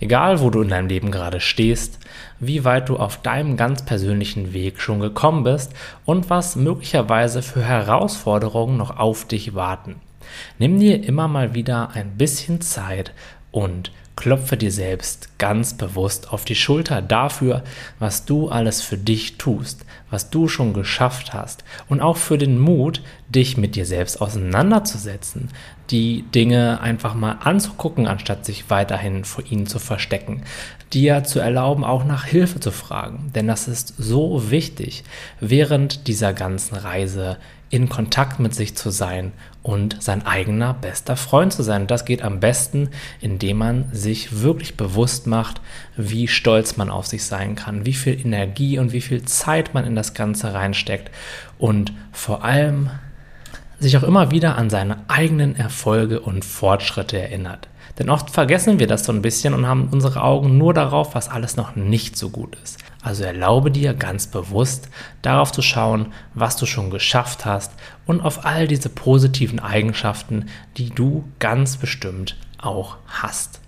Egal, wo du in deinem Leben gerade stehst, wie weit du auf deinem ganz persönlichen Weg schon gekommen bist und was möglicherweise für Herausforderungen noch auf dich warten. Nimm dir immer mal wieder ein bisschen Zeit und klopfe dir selbst ganz bewusst auf die Schulter dafür, was du alles für dich tust, was du schon geschafft hast. Und auch für den Mut, dich mit dir selbst auseinanderzusetzen, die Dinge einfach mal anzugucken, anstatt sich weiterhin vor ihnen zu verstecken, dir zu erlauben, auch nach Hilfe zu fragen, denn das ist so wichtig, während dieser ganzen Reise in Kontakt mit sich zu sein und sein eigener bester Freund zu sein. Das geht am besten, indem man sich wirklich bewusst macht, wie stolz man auf sich sein kann, wie viel Energie und wie viel Zeit man in das Ganze reinsteckt und vor allem sich auch immer wieder an seine eigenen Erfolge und Fortschritte erinnert. Denn oft vergessen wir das so ein bisschen und haben unsere Augen nur darauf, was alles noch nicht so gut ist. Also erlaube dir ganz bewusst darauf zu schauen, was du schon geschafft hast und auf all diese positiven Eigenschaften, die du ganz bestimmt auch hast.